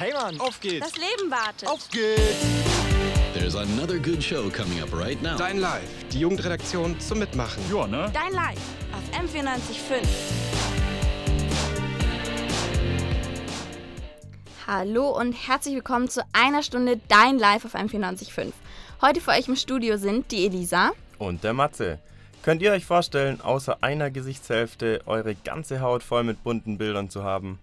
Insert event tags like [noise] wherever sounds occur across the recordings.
Hey Mann, auf geht's. Das Leben wartet. Auf geht's. There's another good show coming up right now. Dein Live, die Jugendredaktion zum Mitmachen. Ja, ne? Dein Live auf M94.5. Hallo und herzlich willkommen zu einer Stunde Dein Live auf M94.5. Heute für euch im Studio sind die Elisa und der Matze. Könnt ihr euch vorstellen, außer einer Gesichtshälfte eure ganze Haut voll mit bunten Bildern zu haben?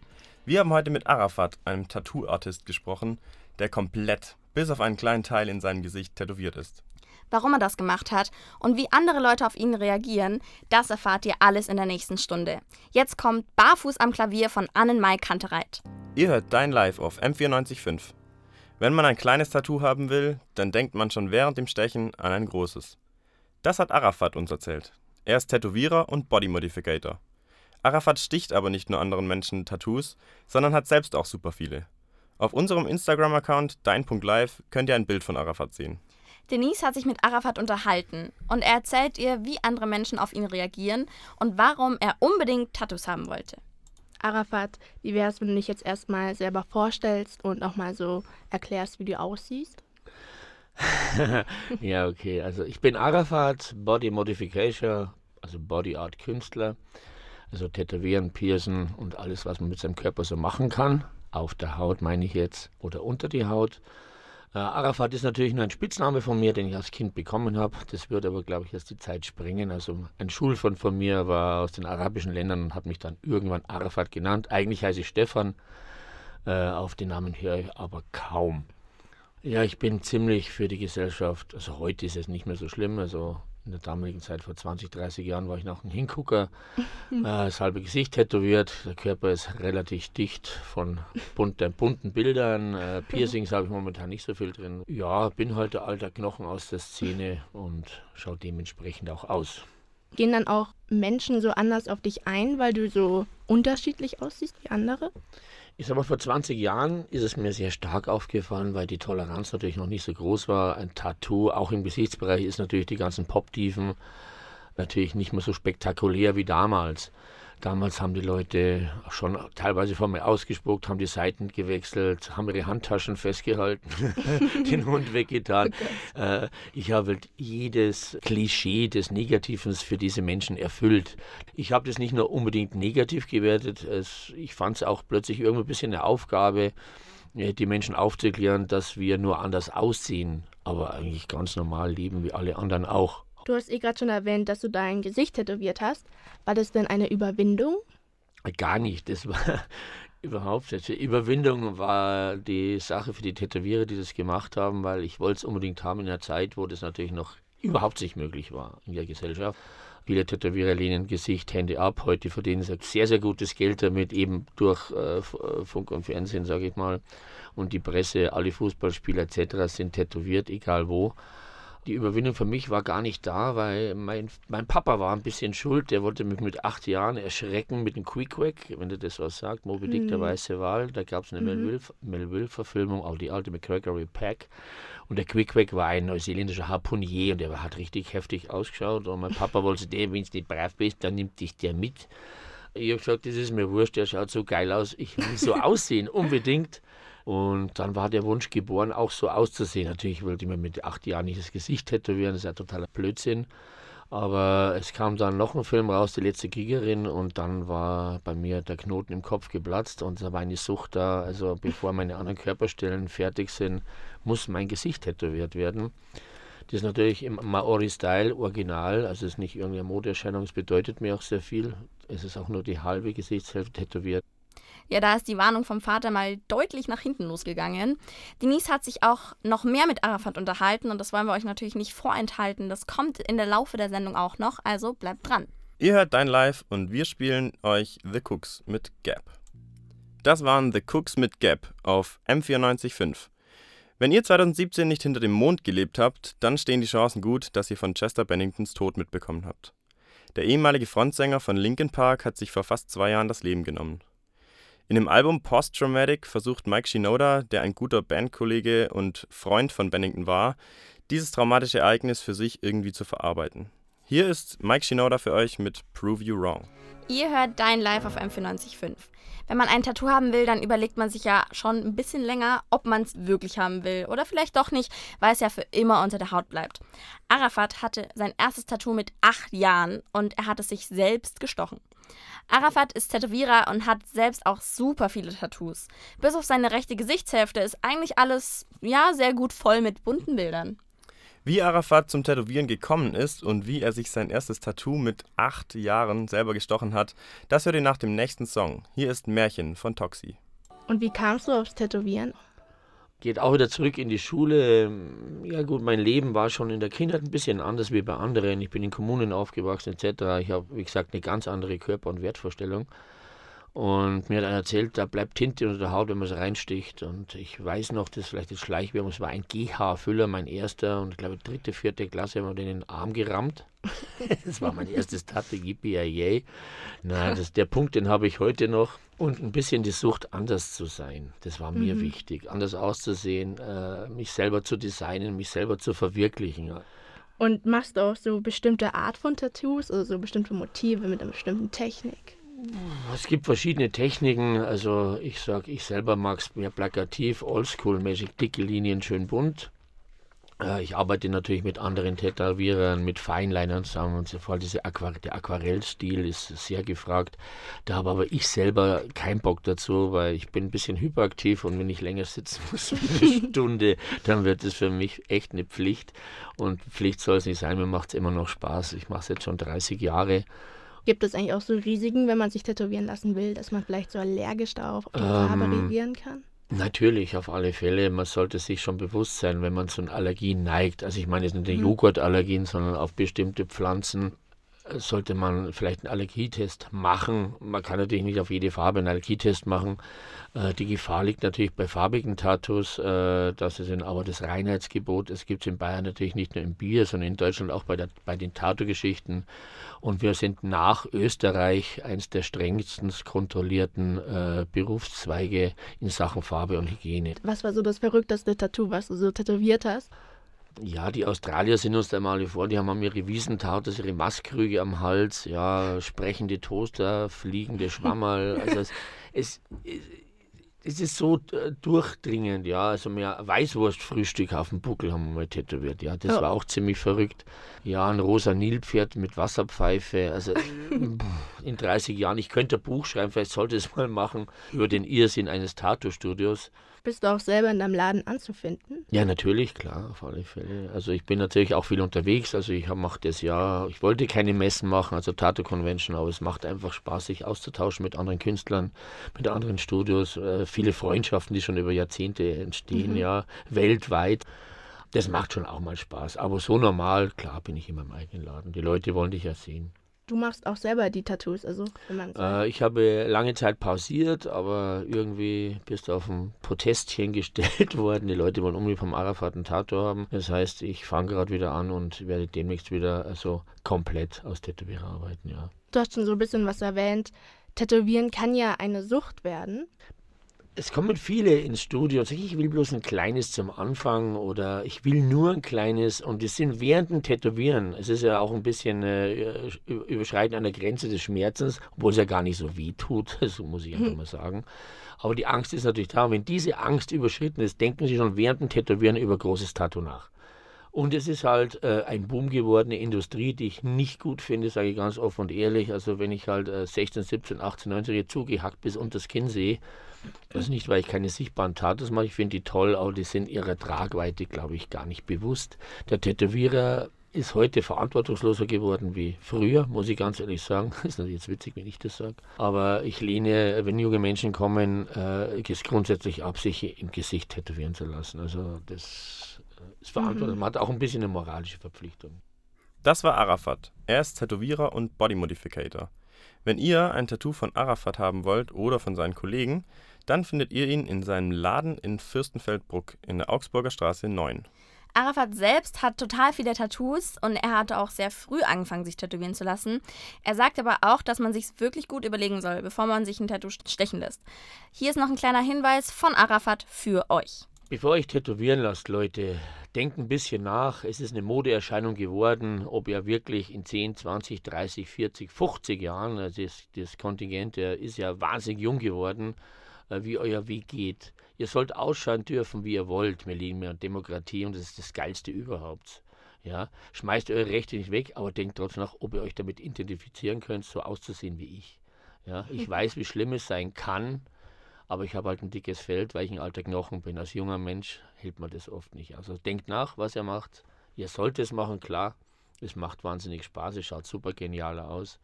Wir haben heute mit Arafat, einem Tattoo-Artist, gesprochen, der komplett, bis auf einen kleinen Teil in seinem Gesicht tätowiert ist. Warum er das gemacht hat und wie andere Leute auf ihn reagieren, das erfahrt ihr alles in der nächsten Stunde. Jetzt kommt Barfuß am Klavier von Annenmai Kantereit. Ihr hört Dein Live auf M945. Wenn man ein kleines Tattoo haben will, dann denkt man schon während dem Stechen an ein großes. Das hat Arafat uns erzählt. Er ist Tätowierer und Body Modificator. Arafat sticht aber nicht nur anderen Menschen Tattoos, sondern hat selbst auch super viele. Auf unserem Instagram-Account dein.live könnt ihr ein Bild von Arafat sehen. Denise hat sich mit Arafat unterhalten und er erzählt ihr, wie andere Menschen auf ihn reagieren und warum er unbedingt Tattoos haben wollte. Arafat, wie wäre es, wenn du dich jetzt erstmal selber vorstellst und auch mal so erklärst, wie du aussiehst? [laughs] ja, okay. Also ich bin Arafat, Body Modification, also Body Art Künstler. Also Tätowieren, Piercen und alles, was man mit seinem Körper so machen kann. Auf der Haut meine ich jetzt oder unter die Haut. Äh, Arafat ist natürlich nur ein Spitzname von mir, den ich als Kind bekommen habe. Das wird aber, glaube ich, erst die Zeit springen. Also ein Schulfreund von mir war aus den arabischen Ländern und hat mich dann irgendwann Arafat genannt. Eigentlich heiße ich Stefan. Äh, auf den Namen höre ich aber kaum. Ja, ich bin ziemlich für die Gesellschaft. Also heute ist es nicht mehr so schlimm. Also in der damaligen Zeit, vor 20, 30 Jahren, war ich noch ein Hingucker. [laughs] äh, das halbe Gesicht tätowiert. Der Körper ist relativ dicht von bunten, bunten Bildern. Äh, [laughs] Piercings habe ich momentan nicht so viel drin. Ja, bin halt der alter Knochen aus der Szene und schaue dementsprechend auch aus. Gehen dann auch Menschen so anders auf dich ein, weil du so unterschiedlich aussiehst wie andere? Ich sag mal, vor 20 Jahren ist es mir sehr stark aufgefallen, weil die Toleranz natürlich noch nicht so groß war. Ein Tattoo, auch im Gesichtsbereich, ist natürlich die ganzen Pop-Tiefen natürlich nicht mehr so spektakulär wie damals. Damals haben die Leute schon teilweise vor mir ausgespuckt, haben die Seiten gewechselt, haben ihre Handtaschen festgehalten, [laughs] den Hund weggetan. Oh äh, ich habe halt jedes Klischee des Negativen für diese Menschen erfüllt. Ich habe das nicht nur unbedingt negativ gewertet, es, ich fand es auch plötzlich irgendwie ein bisschen eine Aufgabe, äh, die Menschen aufzuklären, dass wir nur anders aussehen, aber eigentlich ganz normal leben wie alle anderen auch. Du hast eh gerade schon erwähnt, dass du dein Gesicht tätowiert hast. War das denn eine Überwindung? Gar nicht. Das war [laughs] überhaupt nicht. Überwindung war die Sache für die Tätowierer, die das gemacht haben, weil ich wollte es unbedingt haben in einer Zeit, wo das natürlich noch überhaupt nicht möglich war in der Gesellschaft. Viele Tätowierer lehnen Gesicht, Hände ab. Heute verdienen sie sehr, sehr gutes Geld damit, eben durch äh, äh Funk und Fernsehen, sage ich mal. Und die Presse, alle Fußballspieler etc. sind tätowiert, egal wo die Überwindung für mich war gar nicht da, weil mein, mein Papa war ein bisschen schuld. Der wollte mich mit acht Jahren erschrecken mit dem Quick-Quack, wenn du das was sagt. Moby Dick, mhm. der weiße Wal. Da gab es eine mhm. Melville-Verfilmung, auch die alte mit Gregory Peck. Und der Quick-Quack war ein neuseeländischer Harpunier und der hat richtig heftig ausgeschaut. Und mein Papa wollte, wenn du nicht brav bist, dann nimmt dich der mit. Ich habe gesagt, das ist mir wurscht, der schaut so geil aus. Ich will so [laughs] aussehen, unbedingt. Und dann war der Wunsch geboren, auch so auszusehen. Natürlich wollte ich mir mit acht Jahren nicht das Gesicht tätowieren, das ist ja totaler Blödsinn. Aber es kam dann noch ein Film raus, Die letzte Kriegerin, und dann war bei mir der Knoten im Kopf geplatzt und da war eine Sucht da. Also bevor meine anderen Körperstellen fertig sind, muss mein Gesicht tätowiert werden. Das ist natürlich im Maori-Style original, also es ist nicht irgendeine Modeerscheinung, es bedeutet mir auch sehr viel. Es ist auch nur die halbe Gesichtshälfte tätowiert. Ja, da ist die Warnung vom Vater mal deutlich nach hinten losgegangen. Denise hat sich auch noch mehr mit Arafat unterhalten und das wollen wir euch natürlich nicht vorenthalten. Das kommt in der Laufe der Sendung auch noch, also bleibt dran. Ihr hört Dein Live und wir spielen euch The Cooks mit Gap. Das waren The Cooks mit Gap auf M945. Wenn ihr 2017 nicht hinter dem Mond gelebt habt, dann stehen die Chancen gut, dass ihr von Chester Benningtons Tod mitbekommen habt. Der ehemalige Frontsänger von Linkin Park hat sich vor fast zwei Jahren das Leben genommen. In dem Album Post Traumatic versucht Mike Shinoda, der ein guter Bandkollege und Freund von Bennington war, dieses traumatische Ereignis für sich irgendwie zu verarbeiten. Hier ist Mike Shinoda für euch mit Prove You Wrong. Ihr hört Dein Live auf M945. Wenn man ein Tattoo haben will, dann überlegt man sich ja schon ein bisschen länger, ob man es wirklich haben will oder vielleicht doch nicht, weil es ja für immer unter der Haut bleibt. Arafat hatte sein erstes Tattoo mit acht Jahren und er hat es sich selbst gestochen. Arafat ist Tätowierer und hat selbst auch super viele Tattoos. Bis auf seine rechte Gesichtshälfte ist eigentlich alles, ja, sehr gut voll mit bunten Bildern. Wie Arafat zum Tätowieren gekommen ist und wie er sich sein erstes Tattoo mit acht Jahren selber gestochen hat, das hört ihr nach dem nächsten Song. Hier ist Märchen von Toxi. Und wie kamst du aufs Tätowieren? Geht auch wieder zurück in die Schule. Ja gut, mein Leben war schon in der Kindheit ein bisschen anders wie bei anderen. Ich bin in Kommunen aufgewachsen etc. Ich habe, wie gesagt, eine ganz andere Körper- und Wertvorstellung. Und mir hat einer erzählt, da bleibt Tinte unter der Haut, wenn man es reinsticht. Und ich weiß noch, das ist vielleicht das Schleichwerbung, es war ein GH-Füller, mein erster. Und ich glaube, dritte, vierte Klasse haben wir den in den Arm gerammt. [laughs] das war mein erstes Tatte, yippie Na, das, der Punkt, den habe ich heute noch. Und ein bisschen die Sucht, anders zu sein. Das war mir mhm. wichtig. Anders auszusehen, äh, mich selber zu designen, mich selber zu verwirklichen. Und machst du auch so bestimmte Art von Tattoos, also so bestimmte Motive mit einer bestimmten Technik? Es gibt verschiedene Techniken. Also ich sage, ich selber mag es mehr plakativ, oldschool-mäßig, dicke Linien, schön bunt. Äh, ich arbeite natürlich mit anderen Tätowierern, mit Feinlinern zusammen und so fort. Diese Aquar der Aquarellstil ist sehr gefragt. Da habe aber ich selber keinen Bock dazu, weil ich bin ein bisschen hyperaktiv und wenn ich länger sitzen [laughs] muss, eine Stunde, dann wird es für mich echt eine Pflicht. Und Pflicht soll es nicht sein, mir macht es immer noch Spaß. Ich mache es jetzt schon 30 Jahre Gibt es eigentlich auch so Risiken, wenn man sich tätowieren lassen will, dass man vielleicht so allergisch darauf auf die Farbe ähm, reagieren kann? Natürlich, auf alle Fälle. Man sollte sich schon bewusst sein, wenn man zu einer Allergie neigt. Also ich meine jetzt nicht die mhm. Joghurtallergien, sondern auf bestimmte Pflanzen sollte man vielleicht einen Allergietest machen. Man kann natürlich nicht auf jede Farbe einen Allergietest machen. Äh, die Gefahr liegt natürlich bei farbigen Tattoos, äh, das ist aber das Reinheitsgebot. Es gibt es in Bayern natürlich nicht nur im Bier, sondern in Deutschland auch bei, der, bei den Tattoo-Geschichten. Und wir sind nach Österreich eines der strengsten kontrollierten äh, Berufszweige in Sachen Farbe und Hygiene. Was war so das verrückteste Tattoo, was du so tätowiert hast? Ja, die Australier sind uns da mal vor, die haben ihre Wiesentartes, ihre Mastkrüge am Hals, ja, sprechende Toaster, fliegende Schwammerl. [laughs] Also es, es, es ist so äh, durchdringend, ja. Also mehr Weißwurstfrühstück auf dem Buckel haben wir mal tätowiert, ja. Das ja. war auch ziemlich verrückt. Ja, ein rosa Nilpferd mit Wasserpfeife. Also in 30 Jahren, ich könnte ein Buch schreiben, vielleicht sollte ich es mal machen, über den Irrsinn eines Tattoo-Studios. Bist du auch selber in deinem Laden anzufinden? Ja, natürlich, klar, auf alle Fälle. Also ich bin natürlich auch viel unterwegs. Also ich mache das ja, ich wollte keine Messen machen, also Tattoo Convention, aber es macht einfach Spaß, sich auszutauschen mit anderen Künstlern, mit anderen Studios. Äh, viele Freundschaften, die schon über Jahrzehnte entstehen, mhm. ja, weltweit. Das macht schon auch mal Spaß. Aber so normal, klar, bin ich in meinem eigenen Laden. Die Leute wollen dich ja sehen. Du machst auch selber die Tattoos, also wenn man äh, Ich habe lange Zeit pausiert, aber irgendwie bist du auf ein Protestchen [laughs] gestellt worden. Die Leute wollen unbedingt vom Arafat ein Tattoo haben. Das heißt, ich fange gerade wieder an und werde demnächst wieder also komplett aus Tätowierer arbeiten, ja. Du hast schon so ein bisschen was erwähnt. Tätowieren kann ja eine Sucht werden es kommen viele ins Studio und sagen, ich will bloß ein kleines zum Anfang oder ich will nur ein kleines und die sind während dem Tätowieren. Es ist ja auch ein bisschen äh, Überschreiten an der Grenze des Schmerzens, obwohl es ja gar nicht so weh tut, [laughs] so muss ich einfach hm. mal sagen. Aber die Angst ist natürlich da. Und wenn diese Angst überschritten ist, denken sie schon während dem Tätowieren über großes Tattoo nach. Und es ist halt äh, ein Boom gewordene Industrie, die ich nicht gut finde, sage ich ganz offen und ehrlich. Also wenn ich halt äh, 16, 17, 18, 19 hier zugehackt bis unter das Kinn sehe, das ist nicht, weil ich keine sichtbaren Tattoos mache. Ich finde die toll, aber die sind ihrer Tragweite, glaube ich, gar nicht bewusst. Der Tätowierer ist heute verantwortungsloser geworden wie früher, muss ich ganz ehrlich sagen. [laughs] Ist natürlich jetzt witzig, wenn ich das sage. Aber ich lehne, wenn junge Menschen kommen, äh, es grundsätzlich ab, sich im Gesicht tätowieren zu lassen. Also das ist verantwortlich. Mhm. Man hat auch ein bisschen eine moralische Verpflichtung. Das war Arafat. Er ist Tätowierer und Bodymodificator. Wenn ihr ein Tattoo von Arafat haben wollt oder von seinen Kollegen, dann findet ihr ihn in seinem Laden in Fürstenfeldbruck in der Augsburger Straße 9. Arafat selbst hat total viele Tattoos und er hatte auch sehr früh angefangen, sich tätowieren zu lassen. Er sagt aber auch, dass man sich wirklich gut überlegen soll, bevor man sich ein Tattoo stechen lässt. Hier ist noch ein kleiner Hinweis von Arafat für euch. Bevor ich tätowieren lasst, Leute, denkt ein bisschen nach. Es ist eine Modeerscheinung geworden, ob ihr wirklich in 10, 20, 30, 40, 50 Jahren, also das, das Kontingent der ist ja wahnsinnig jung geworden, äh, wie euer Weg geht. Ihr sollt ausschauen dürfen, wie ihr wollt. Wir leben ja Demokratie und das ist das Geilste überhaupt. Ja, schmeißt eure Rechte nicht weg, aber denkt trotzdem nach, ob ihr euch damit identifizieren könnt, so auszusehen wie ich. Ja, ich [laughs] weiß, wie schlimm es sein kann, aber ich habe halt ein dickes Feld, weil ich ein alter Knochen bin. Als junger Mensch hält man das oft nicht. Also denkt nach, was ihr macht. Ihr sollt es machen, klar. Es macht wahnsinnig Spaß, es schaut super genial aus.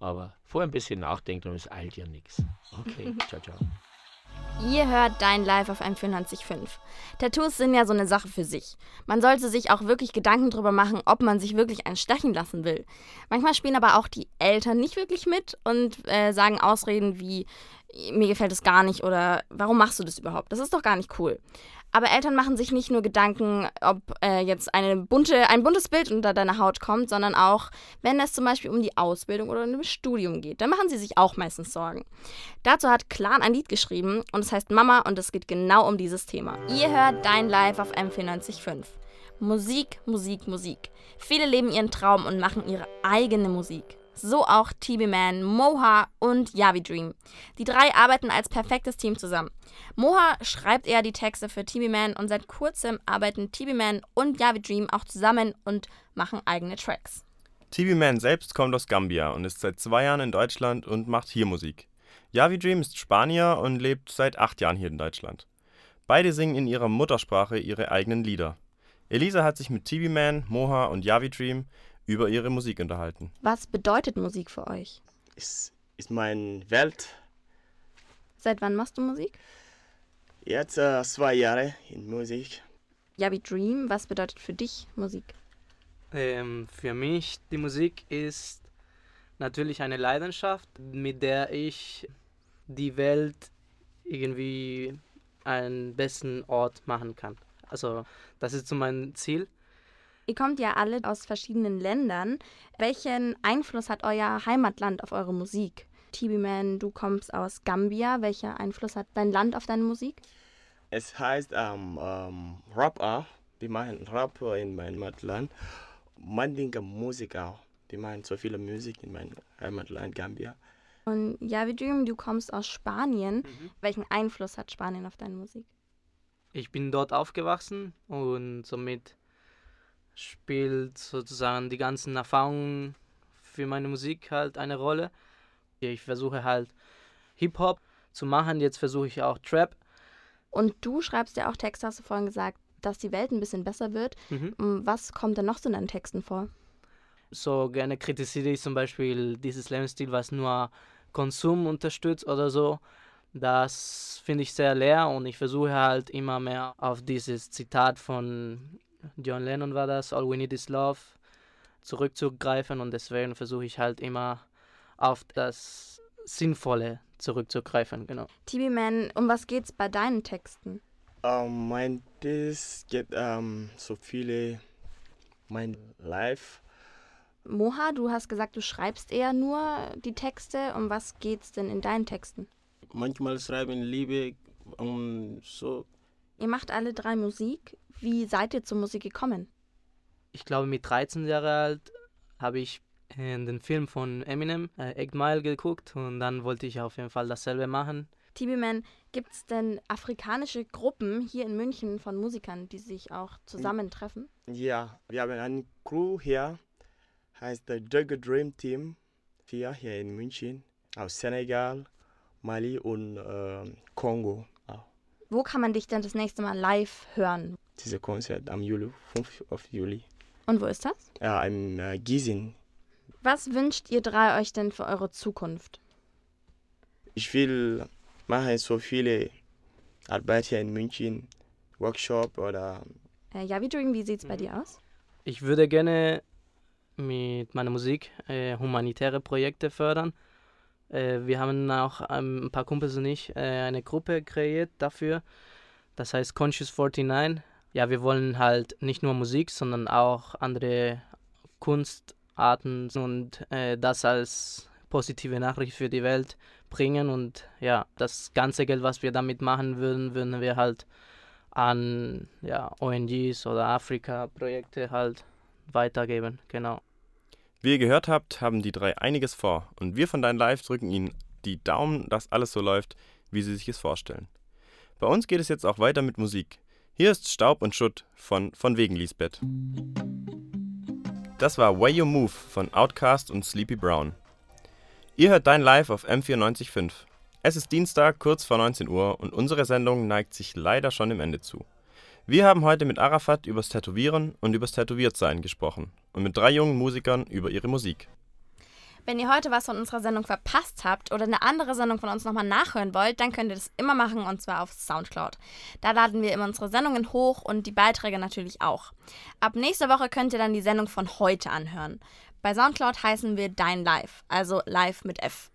Aber vorher ein bisschen nachdenken und es eilt ja nichts. Okay, [laughs] ciao, ciao. Ihr hört Dein Live auf M94.5. Tattoos sind ja so eine Sache für sich. Man sollte sich auch wirklich Gedanken darüber machen, ob man sich wirklich einen stechen lassen will. Manchmal spielen aber auch die Eltern nicht wirklich mit und äh, sagen Ausreden wie, mir gefällt es gar nicht oder warum machst du das überhaupt? Das ist doch gar nicht cool. Aber Eltern machen sich nicht nur Gedanken, ob äh, jetzt eine bunte, ein buntes Bild unter deiner Haut kommt, sondern auch, wenn es zum Beispiel um die Ausbildung oder um das Studium geht. Dann machen sie sich auch meistens Sorgen. Dazu hat Clan ein Lied geschrieben und es heißt Mama und es geht genau um dieses Thema. Ihr hört Dein Live auf M495. Musik, Musik, Musik. Viele leben ihren Traum und machen ihre eigene Musik. So auch TB Man, Moha und Yavi Dream. Die drei arbeiten als perfektes Team zusammen. Moha schreibt eher die Texte für TB Man und seit kurzem arbeiten TB Man und Yavi Dream auch zusammen und machen eigene Tracks. TB Man selbst kommt aus Gambia und ist seit zwei Jahren in Deutschland und macht hier Musik. Yavi Dream ist Spanier und lebt seit acht Jahren hier in Deutschland. Beide singen in ihrer Muttersprache ihre eigenen Lieder. Elisa hat sich mit TB Man, Moha und Yavi Dream über ihre Musik unterhalten. Was bedeutet Musik für euch? ist, ist meine Welt. Seit wann machst du Musik? Jetzt äh, zwei Jahre in Musik. Yavi Dream, was bedeutet für dich Musik? Ähm, für mich die Musik ist natürlich eine Leidenschaft, mit der ich die Welt irgendwie einen besten Ort machen kann. Also das ist so mein Ziel. Ihr kommt ja alle aus verschiedenen Ländern. Welchen Einfluss hat euer Heimatland auf eure Musik? TB Man, du kommst aus Gambia. Welcher Einfluss hat dein Land auf deine Musik? Es heißt ähm, ähm, Rap auch. Wir machen Rap in meinem Heimatland. Mandinka Musik auch. Wir machen so viele Musik in meinem Heimatland Gambia. Und Yavi Dream, du kommst aus Spanien. Mhm. Welchen Einfluss hat Spanien auf deine Musik? Ich bin dort aufgewachsen und somit spielt sozusagen die ganzen Erfahrungen für meine Musik halt eine Rolle. Ich versuche halt Hip-Hop zu machen, jetzt versuche ich auch Trap. Und du schreibst ja auch Texte, hast du vorhin gesagt, dass die Welt ein bisschen besser wird. Mhm. Mm, Was kommt denn noch so in deinen Texten vor? So gerne kritisiere ich zum Beispiel dieses Lebensstil, was nur Konsum unterstützt oder so. Das finde ich sehr leer und ich versuche halt immer mehr auf dieses Zitat von John Lennon war das, All We Need Is Love, zurückzugreifen und deswegen versuche ich halt immer auf das Sinnvolle zurückzugreifen, genau. TB Man, um was geht's bei deinen Texten? Ähm, mein Text geht ähm, so viele mein Life. Moha, du hast gesagt, du schreibst eher nur die Texte. Um was geht's denn in deinen Texten? Manchmal schreiben Liebe und so. Ihr macht alle drei Musik. Wie seid ihr zur Musik gekommen? Ich glaube, mit 13 Jahren alt habe ich äh, den Film von Eminem, äh, Eight Mile, geguckt und dann wollte ich auf jeden Fall dasselbe machen. TB Man, gibt's denn afrikanische Gruppen hier in München von Musikern, die sich auch zusammentreffen? Ja, wir haben eine Crew hier, heißt der Jugger Dream Team. Wir hier in München, aus Senegal, Mali und ähm, Kongo. Wo kann man dich denn das nächste Mal live hören? Dieses Konzert am Juli, 5. Auf Juli. Und wo ist das? Ja, in äh, Gießen. Was wünscht ihr drei euch denn für eure Zukunft? Ich will machen so viele Arbeit hier in München, Workshop oder Äh, Yavi Dream, wie sieht's bei dir aus? Ich würde gerne mit meiner Musik äh, humanitäre Projekte fördern. Äh, wir haben auch ähm, ein paar Kumpels und ich äh, eine Gruppe kreiert dafür. Das heißt Conscious 49. Ja, wir wollen halt nicht nur Musik, sondern auch andere Kunstarten und äh, das als positive Nachricht für die Welt bringen. Und ja, das ganze Geld, was wir damit machen würden, würden wir halt an ja, ONGs oder Afrika-Projekte halt weitergeben. Genau. Wie ihr gehört habt, haben die drei einiges vor und wir von Dein Live drücken ihnen die Daumen, dass alles so läuft, wie sie sich es vorstellen. Bei uns geht es jetzt auch weiter mit Musik. Hier ist Staub und Schutt von Von wegen Lisbeth. Das war Way You Move von Outcast und Sleepy Brown. Ihr hört Dein Live auf M945. Es ist Dienstag, kurz vor 19 Uhr und unsere Sendung neigt sich leider schon dem Ende zu. Wir haben heute mit Arafat übers Tätowieren und übers Tätowiertsein gesprochen und mit drei jungen Musikern über ihre Musik. Wenn ihr heute was von unserer Sendung verpasst habt oder eine andere Sendung von uns nochmal nachhören wollt, dann könnt ihr das immer machen und zwar auf Soundcloud. Da laden wir immer unsere Sendungen hoch und die Beiträge natürlich auch. Ab nächster Woche könnt ihr dann die Sendung von heute anhören. Bei Soundcloud heißen wir Dein Live, also live mit F.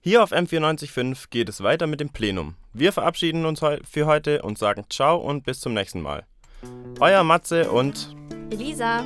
Hier auf M945 geht es weiter mit dem Plenum. Wir verabschieden uns für heute und sagen Ciao und bis zum nächsten Mal. Euer Matze und Elisa.